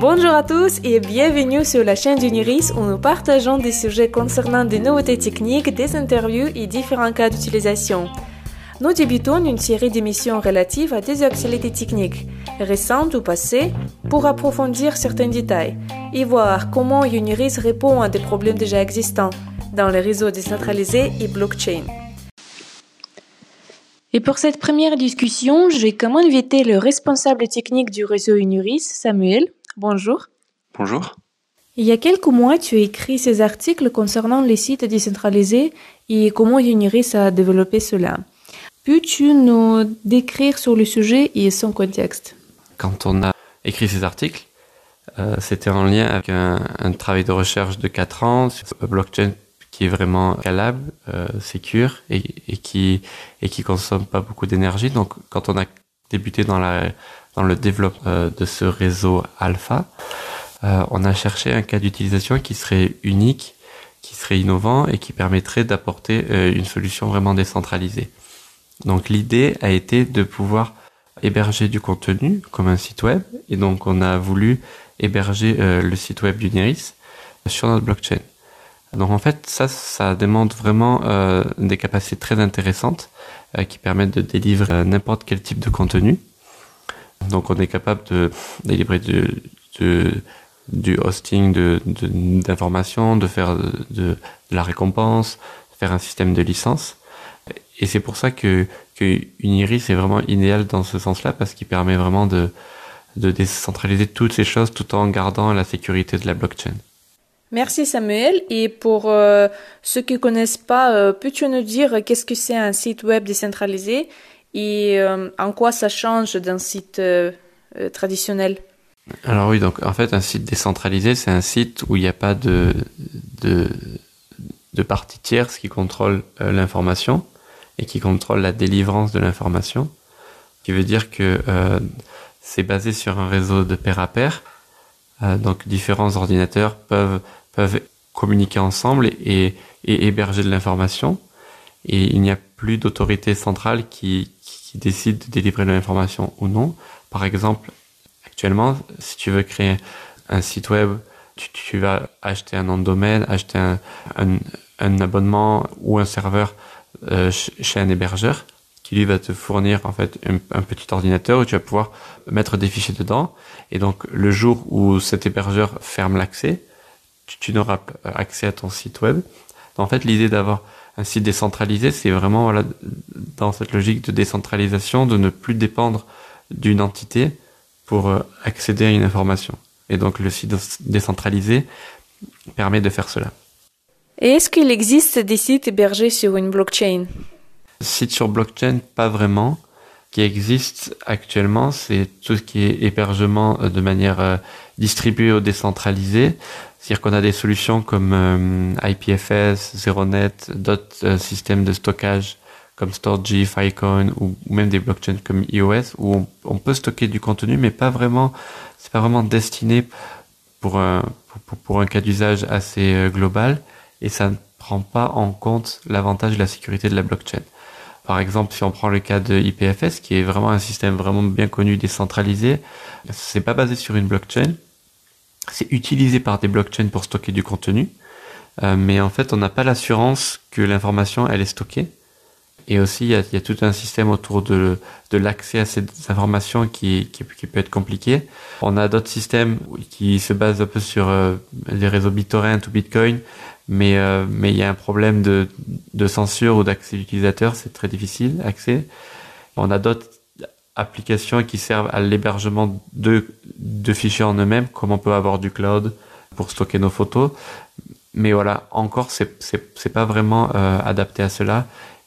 Bonjour à tous et bienvenue sur la chaîne d'Uniris où nous partageons des sujets concernant des nouveautés techniques, des interviews et différents cas d'utilisation. Nous débutons une série d'émissions relatives à des actualités techniques, récentes ou passées, pour approfondir certains détails et voir comment Uniris répond à des problèmes déjà existants dans les réseaux décentralisés et blockchain. Et pour cette première discussion, j'ai comme invité le responsable technique du réseau Uniris, Samuel. Bonjour. Bonjour. Il y a quelques mois, tu as écrit ces articles concernant les sites décentralisés et comment Uniris a développé cela. Peux-tu nous décrire sur le sujet et son contexte? Quand on a écrit ces articles, euh, c'était en lien avec un, travail de recherche de 4 ans sur blockchain qui est vraiment scalable, euh, et, et, qui et qui consomme pas beaucoup d'énergie. Donc, quand on a débuté dans la dans le développement euh, de ce réseau alpha, euh, on a cherché un cas d'utilisation qui serait unique, qui serait innovant et qui permettrait d'apporter une solution vraiment décentralisée. Donc l'idée a été de pouvoir héberger du contenu comme un site web et donc on a voulu héberger euh, le site web d'Uniris sur notre blockchain. Donc en fait ça ça demande vraiment euh, des capacités très intéressantes euh, qui permettent de délivrer n'importe quel type de contenu. Donc on est capable de délivrer de, du hosting de d'informations, de, faire de, de, la récompense, de faire un système de licence. Et c'est pour ça que, que Uniris est vraiment idéal dans ce sens-là parce qu'il permet vraiment de, de décentraliser toutes ces choses tout en gardant la sécurité de la blockchain. Merci Samuel. Et pour euh, ceux qui ne connaissent pas, euh, peux-tu nous dire qu'est-ce que c'est un site web décentralisé et euh, en quoi ça change d'un site traditionnel? Alors oui, donc en fait un site décentralisé, c'est un site où il n'y a pas de, de, de partie tierce qui contrôle l'information et qui contrôle la délivrance de l'information, qui veut dire que c'est basé sur un réseau de pair à pair. Euh, donc différents ordinateurs peuvent peuvent communiquer ensemble et, et héberger de l'information. Et il n'y a plus d'autorité centrale qui, qui décide de délivrer de l'information ou non. Par exemple, actuellement, si tu veux créer un site web, tu, tu vas acheter un nom de domaine, acheter un, un, un abonnement ou un serveur euh, chez un hébergeur qui lui va te fournir en fait un, petit ordinateur où tu vas pouvoir mettre des fichiers dedans. Et donc le jour où cet hébergeur ferme l'accès tu, n'auras pas accès à ton site web. En fait l'idée d'avoir un site décentralisé c'est vraiment dans cette logique de décentralisation de ne plus dépendre d'une entité pour euh, accéder à une information. Et donc le site décentralisé permet de faire cela. Et est-ce qu'il existe des sites hébergés sur une blockchain? Sites sur blockchain, pas vraiment. Qui existe actuellement, c'est tout ce qui est hébergement euh, de manière euh, distribuée ou décentralisée. C'est-à-dire qu'on a des solutions comme euh, IPFS, ZeroNet, d'autres systèmes de stockage comme Storj, Filecoin ou même des blockchains comme iOS où on, peut stocker du contenu, mais pas vraiment. C'est pas vraiment destiné pour un, pour un cas d'usage assez global et ça ne prend pas en compte l'avantage de la sécurité de la blockchain. Par exemple, si on prend le cas de IPFS, qui est vraiment un système vraiment bien connu, décentralisé, c'est pas basé sur une blockchain, c'est utilisé par des blockchains pour stocker du contenu, euh, mais en fait, on n'a pas l'assurance que l'information elle est stockée. Et aussi, il y a, tout un système autour de, l'accès à ces informations qui, peut être compliqué. On a d'autres systèmes qui se basent un peu sur euh, les réseaux BitTorrent ou Bitcoin, mais euh, mais il y a un problème de, de censure ou d'accès utilisateur, c'est très difficile accès. On a d'autres applications qui servent à l'hébergement de, de fichiers en eux-mêmes, comme on peut avoir du cloud pour stocker nos photos. Mais voilà, encore, c'est c'est pas vraiment euh, adapté à cela.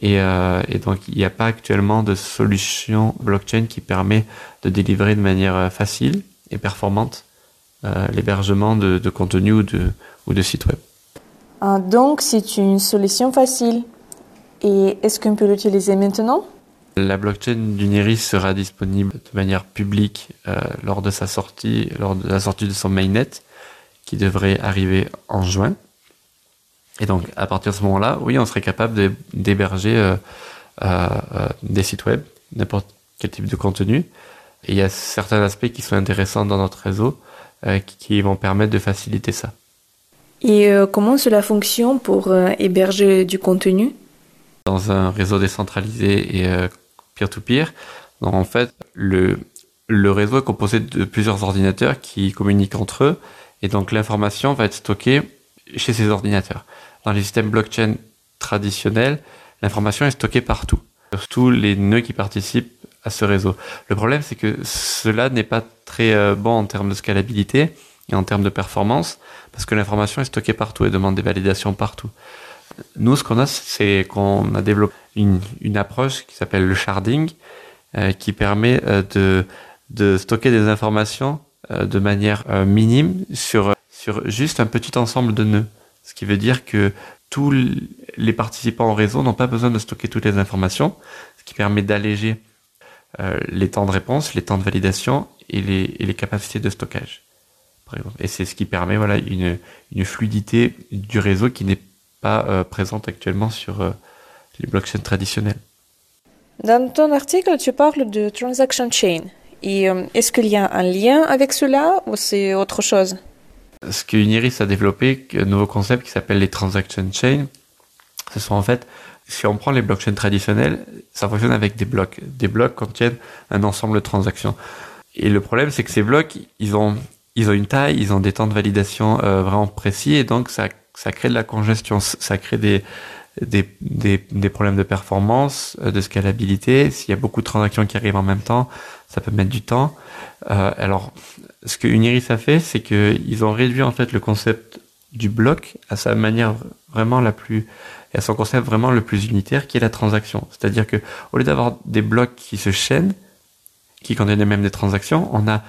Et, euh, et donc, il n'y a pas actuellement de solution blockchain qui permet de délivrer de manière euh, facile et performante euh, l'hébergement de, de contenu ou de, ou de sites web. Ah, donc, c'est une solution facile. Et est-ce qu'on peut l'utiliser maintenant? La blockchain d'Uniris sera disponible de manière publique euh, lors de sa sortie, lors de la sortie de son mainnet, qui devrait arriver en juin. Et donc, à partir de ce moment-là, oui, on serait capable d'héberger euh, euh, des sites web, n'importe quel type de contenu. Et il y a certains aspects qui sont intéressants dans notre réseau qui, vont permettre de faciliter ça. Et comment cela fonctionne pour héberger du contenu? Dans un réseau décentralisé et peer-to-peer, en fait, le, le réseau est composé de plusieurs ordinateurs qui communiquent entre eux, et donc l'information va être stockée chez ces ordinateurs. Dans les systèmes blockchain traditionnels, l'information est stockée partout, sur tous les nœuds qui participent à ce réseau. Le problème, c'est que cela n'est pas très euh, bon en termes de scalabilité en termes de performance, parce que l'information est stockée partout et demande des validations partout. Nous, ce qu'on a, c'est qu'on a développé une, approche qui s'appelle le sharding, euh, qui permet euh, de, stocker des informations de manière minime sur, juste un petit ensemble de nœuds. Ce qui veut dire que tous les participants au réseau n'ont pas besoin de stocker toutes les informations, ce qui permet d'alléger euh, les temps de réponse, les temps de validation et les capacités de stockage. Par exemple. Et c'est ce qui permet voilà une, une fluidité du réseau qui n'est pas euh, présente actuellement sur euh, les blockchains traditionnels. Dans ton article, tu parles de transaction chain. Et est-ce qu'il y a un lien avec cela ou c'est autre chose? Ce que Uniris a développé, un nouveau concept qui s'appelle les transaction chains, ce sont en fait, si on prend les blockchains traditionnels, ça fonctionne avec des blocs. Des blocs contiennent un ensemble de transactions. Et le problème, c'est que ces blocs, ils ont, ils ont une taille, ils ont des temps de validation euh, vraiment précis, et donc ça, ça crée de la congestion, ça crée des, des, des, des problèmes de performance, euh, de scalabilité. S'il y a beaucoup de transactions qui arrivent en même temps, ça peut mettre du temps. Euh, alors, ce que Uniris a fait, c'est qu'ils ont réduit en fait le concept du bloc à sa manière vraiment la plus à son concept vraiment le plus unitaire qui est la transaction. C'est-à-dire que au lieu d'avoir des blocs qui se chaînent, qui contiennent même des transactions, on a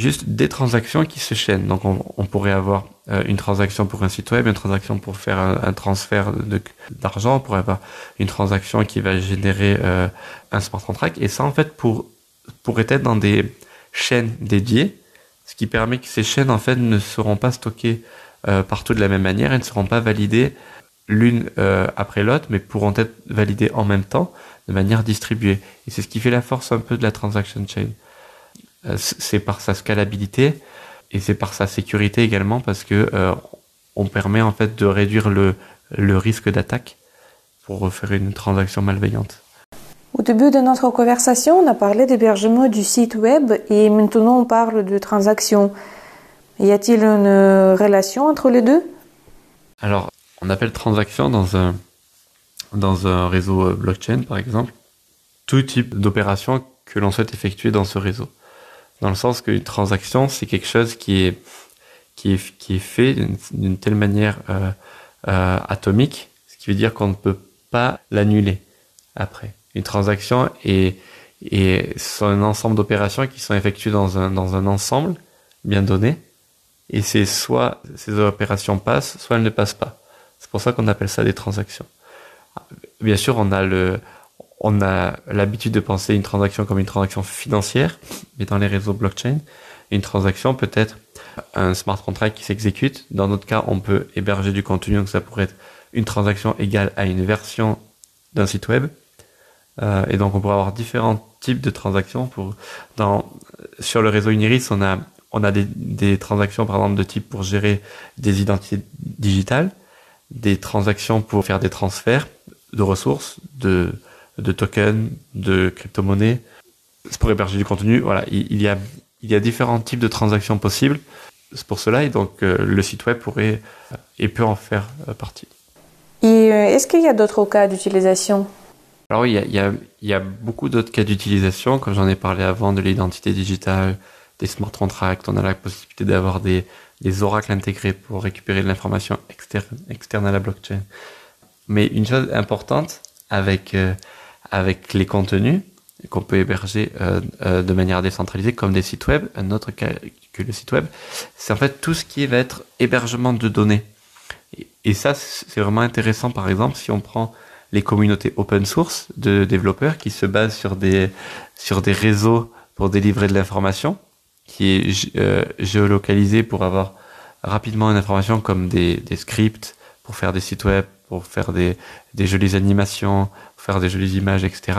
juste des transactions qui se chaînent. Donc on, pourrait avoir euh, une transaction pour un site web, une transaction pour faire un, transfert d'argent, on pourrait avoir une transaction qui va générer euh, un smart contract. Et ça en fait pour pourrait être dans des chaînes dédiées, ce qui permet que ces chaînes en fait ne seront pas stockées euh, partout de la même manière, elles ne seront pas validées l'une après l'autre, mais pourront être validées en même temps de manière distribuée. Et c'est ce qui fait la force un peu de la transaction chain. Euh, c'est par sa scalabilité et c'est par sa sécurité également parce que on permet en fait de réduire le, le risque d'attaque pour faire une transaction malveillante. Au début de notre conversation, on a parlé d'hébergement du site web et maintenant on parle de transactions. Y a-t-il une relation entre les deux? Alors, on appelle transaction dans un, dans un réseau blockchain, par exemple, tout type d'opération que l'on souhaite effectuer dans ce réseau. Dans le sens qu'une transaction, c'est quelque chose qui est, qui est, qui est fait d'une telle manière euh, euh, atomique, ce qui veut dire qu'on ne peut pas l'annuler après une transaction et sont un ensemble d'opérations qui sont effectuées dans un, dans un ensemble bien donné. Et c'est soit ces opérations passent, soit elles ne passent pas. C'est pour ça qu'on appelle ça des transactions. Bien sûr, on a le, on a l'habitude de penser une transaction comme une transaction financière, mais dans les réseaux blockchain, une transaction peut être un smart contract qui s'exécute. Dans notre cas, on peut héberger du contenu, donc ça pourrait être une transaction égale à une version d'un site web. Euh, et donc on pourrait avoir différents types de transactions. Pour, dans, sur le réseau Uniris, on a, on a des, des transactions par exemple de type pour gérer des identités digitales, des transactions pour faire des transferts de ressources, de, de tokens, de crypto-monnaies, pour héberger du contenu. Voilà, il, y a, il y a différents types de transactions possibles. C'est pour cela et donc euh, le site web pourrait et peut en faire euh, partie. Et est-ce qu'il y a d'autres cas d'utilisation? Alors oui, il y a, y a, beaucoup d'autres cas d'utilisation, comme j'en ai parlé avant, de l'identité digitale, des smart contracts. On a la possibilité d'avoir des, des oracles intégrés pour récupérer de l'information externe, externe à la blockchain. Mais une chose importante avec, euh, avec les contenus qu'on peut héberger euh, euh, de manière décentralisée, comme des sites web, un autre cas que le site web, c'est en fait tout ce qui va être hébergement de données. Et, ça, c'est vraiment intéressant, par exemple, si on prend les communautés open source de développeurs qui se basent sur des, sur des réseaux pour délivrer de l'information, qui est euh, géolocalisé pour avoir rapidement une information comme des, des scripts pour faire des sites web, pour faire des, des jolies animations, faire des jolies images, etc.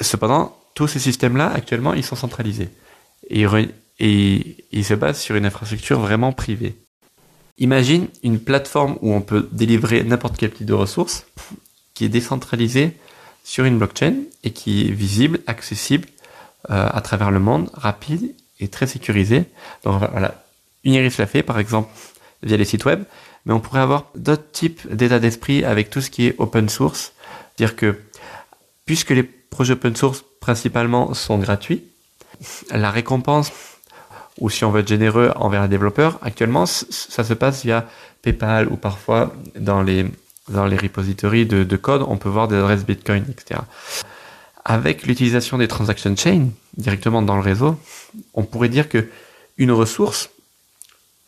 Cependant, tous ces systèmes-là, actuellement, ils sont centralisés. Et, ils se basent sur une infrastructure vraiment privée. Imagine une plateforme où on peut délivrer n'importe quel type de ressources qui est décentralisée sur une blockchain et qui est visible, accessible euh, à travers le monde, rapide et très sécurisé. Donc voilà, Uniris l'a fait par exemple via les sites web, mais on pourrait avoir d'autres types d'état d'esprit avec tout ce qui est open source. Dire que puisque les projets open source principalement sont gratuits, la récompense ou si on veut être généreux envers les développeurs, actuellement, ça se passe via PayPal ou parfois dans les, dans les repositories de, de code, on peut voir des adresses Bitcoin, etc. Avec l'utilisation des transaction chains directement dans le réseau, on pourrait dire que une ressource,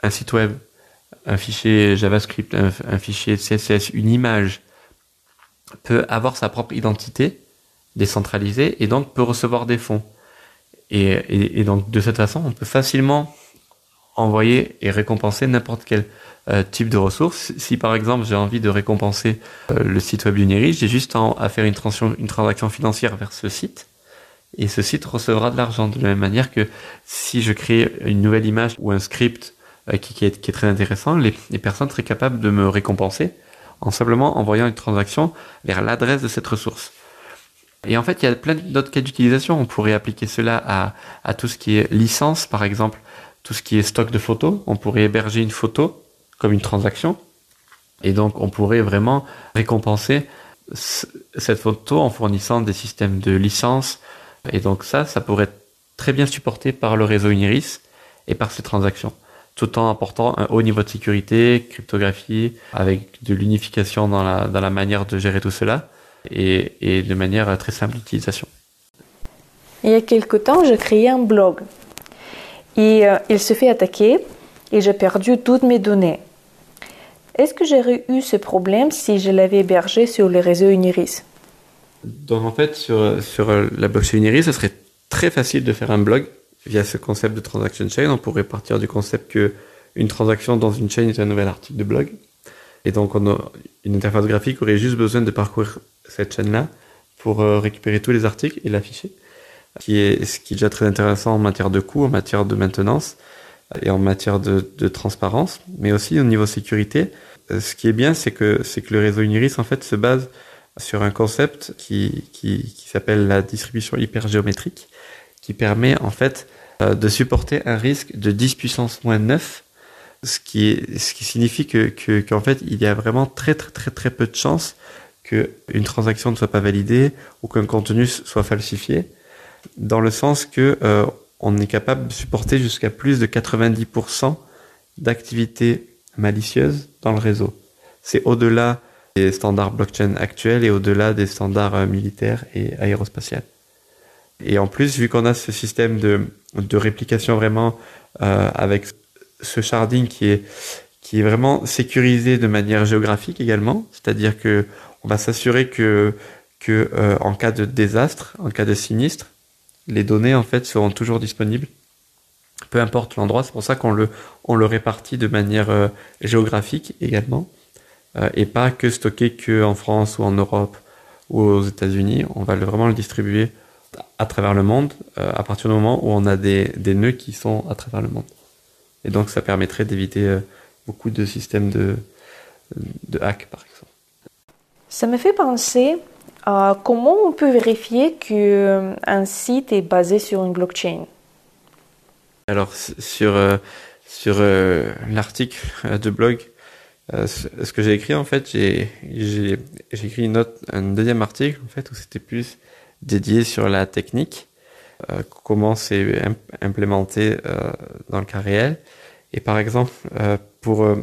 un site web, un fichier JavaScript, un fichier CSS, une image, peut avoir sa propre identité décentralisée et donc peut recevoir des fonds. Et, donc de cette façon, on peut facilement envoyer et récompenser n'importe quel euh, type de ressources. Si par exemple j'ai envie de récompenser euh, le site web d'Uniris, j'ai juste à faire une, transaction, une transaction financière vers ce site et ce site recevra de l'argent de la même manière que si je crée une nouvelle image ou un script euh, qui, est, qui, est, très intéressant, les, les, personnes seraient capables de me récompenser en simplement envoyant une transaction vers l'adresse de cette ressource. Et en fait, il y a plein d'autres cas d'utilisation. On pourrait appliquer cela à, tout ce qui est licence, par exemple, tout ce qui est stock de photos. On pourrait héberger une photo comme une transaction. Et donc, on pourrait vraiment récompenser cette photo en fournissant des systèmes de licence. Et donc ça, ça pourrait être très bien supporté par le réseau Uniris et par ces transactions, tout en apportant un haut niveau de sécurité, cryptographie, avec de l'unification dans la, dans la manière de gérer tout cela et, de manière très simple d'utilisation. Il y a quelque temps, j'ai créé un blog et euh, il se fait attaquer et j'ai perdu toutes mes données. Est-ce que j'aurais eu ce problème si je l'avais hébergé sur le réseau Uniris? Donc en fait, sur, sur la blockchain Uniris, ce serait très facile de faire un blog via ce concept de transaction chain. On pourrait partir du concept que une transaction dans une chain est un nouvel article de blog. Et donc, une interface graphique aurait juste besoin de parcourir cette chaîne-là pour euh, récupérer tous les articles et l'afficher. Qui est, ce qui est déjà très intéressant en matière de coût, en matière de maintenance et en matière de, de transparence, mais aussi au niveau sécurité. Euh, ce qui est bien, c'est que, c'est que le réseau Uniris, en fait, se base sur un concept qui, qui, qui s'appelle la distribution hypergéométrique, qui permet, en fait, euh, de supporter un risque de 10 puissance moins 9 ce qui, ce qui signifie que, que, fait, il y a vraiment très, très, très, très peu de chances qu'une transaction ne soit pas validée ou qu'un contenu soit falsifié, dans le sens que euh, on est capable de supporter jusqu'à plus de 90% d'activités malicieuses dans le réseau. C'est au-delà des standards blockchain actuels et au-delà des standards euh, militaires et aérospatiales. Et en plus, vu qu'on a ce système de, de réplication vraiment euh, avec ce sharding qui est qui est vraiment sécurisé de manière géographique également, c'est-à-dire que on va s'assurer que que euh, en cas de désastre, en cas de sinistre, les données en fait seront toujours disponibles, peu importe l'endroit. C'est pour ça qu'on le on le répartit de manière euh, géographique également, et pas que stocké que en France ou en Europe ou aux États-Unis. On va vraiment le distribuer à travers le monde à partir du moment où on a des, des nœuds qui sont à travers le monde. Et donc, ça permettrait d'éviter euh, beaucoup de systèmes de, de hack, par exemple. Ça me fait penser à comment on peut vérifier qu'un euh, site est basé sur une blockchain. Alors, sur, euh, sur l'article de blog, ce que j'ai écrit, en fait, j'ai écrit une autre, un deuxième article, en fait, où c'était plus dédié sur la technique, comment c'est implémenté dans le cas réel. Et par exemple, euh, pour, euh,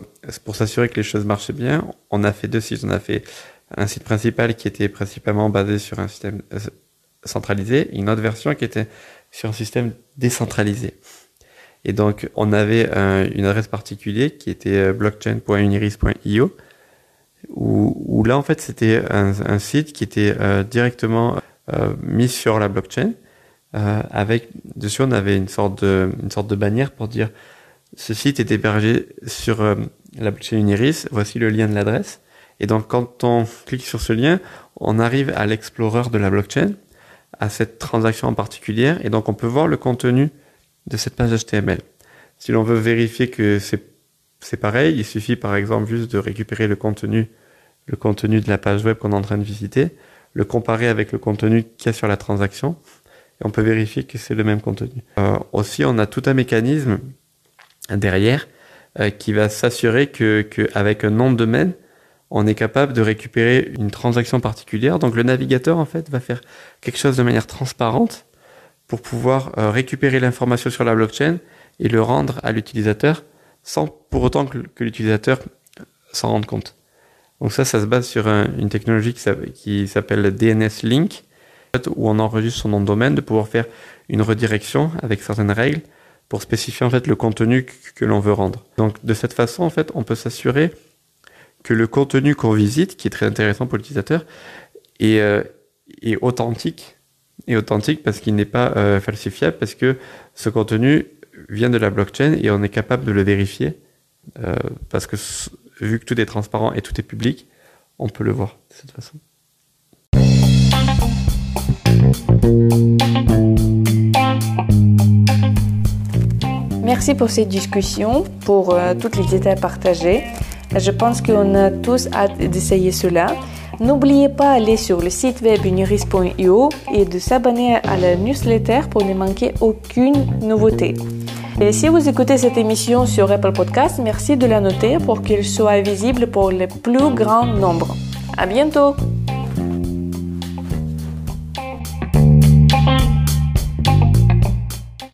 pour s'assurer que les choses marchaient bien, on a fait deux sites. On a fait un site principal qui était principalement basé sur un système euh, centralisé, et une autre version qui était sur un système décentralisé. Et donc, on avait une adresse particulière qui était blockchain.uniris.io, où, là, en fait, c'était un, site qui était directement mis sur la blockchain. avec dessus, on avait une sorte de, une sorte de bannière pour dire ce site est hébergé sur euh, la blockchain Uniris. Voici le lien de l'adresse. Et donc, quand on clique sur ce lien, on arrive à l'explorer de la blockchain à cette transaction en particulier et donc on peut voir le contenu de cette page HTML. Si l'on veut vérifier que c'est pareil, il suffit par exemple juste de récupérer le contenu, le contenu de la page web qu'on est en train de visiter, le comparer avec le contenu qu'il y a sur la transaction et on peut vérifier que c'est le même contenu. Euh, aussi, on a tout un mécanisme derrière euh, qui va s'assurer que, avec un nom de domaine, on est capable de récupérer une transaction particulière. Donc le navigateur en fait va faire quelque chose de manière transparente pour pouvoir euh, récupérer l'information sur la blockchain et le rendre à l'utilisateur sans pour autant que, l'utilisateur s'en rende compte. Donc ça, ça se base sur une technologie qui s'appelle DNS Link, où on enregistre son nom de domaine, de pouvoir faire une redirection avec certaines règles pour spécifier en fait le contenu que, l'on veut rendre. Donc de cette façon, en fait, on peut s'assurer que le contenu qu'on visite, qui est très intéressant pour l'utilisateur, est, euh, est, authentique, est authentique parce qu'il n'est pas euh, falsifiable, parce que ce contenu vient de la blockchain et on est capable de le vérifier, euh, parce que vu que tout est transparent et tout est public, on peut le voir de cette façon. Merci pour cette discussion, pour euh, toutes les détails partagés. Je pense qu'on a tous hâte d'essayer cela. N'oubliez pas d'aller sur le site web uniris.io et de s'abonner à la newsletter pour ne manquer aucune nouveauté. Et si vous écoutez cette émission sur Apple Podcast, merci de la noter pour qu'elle soit visible pour le plus grand nombre. À bientôt!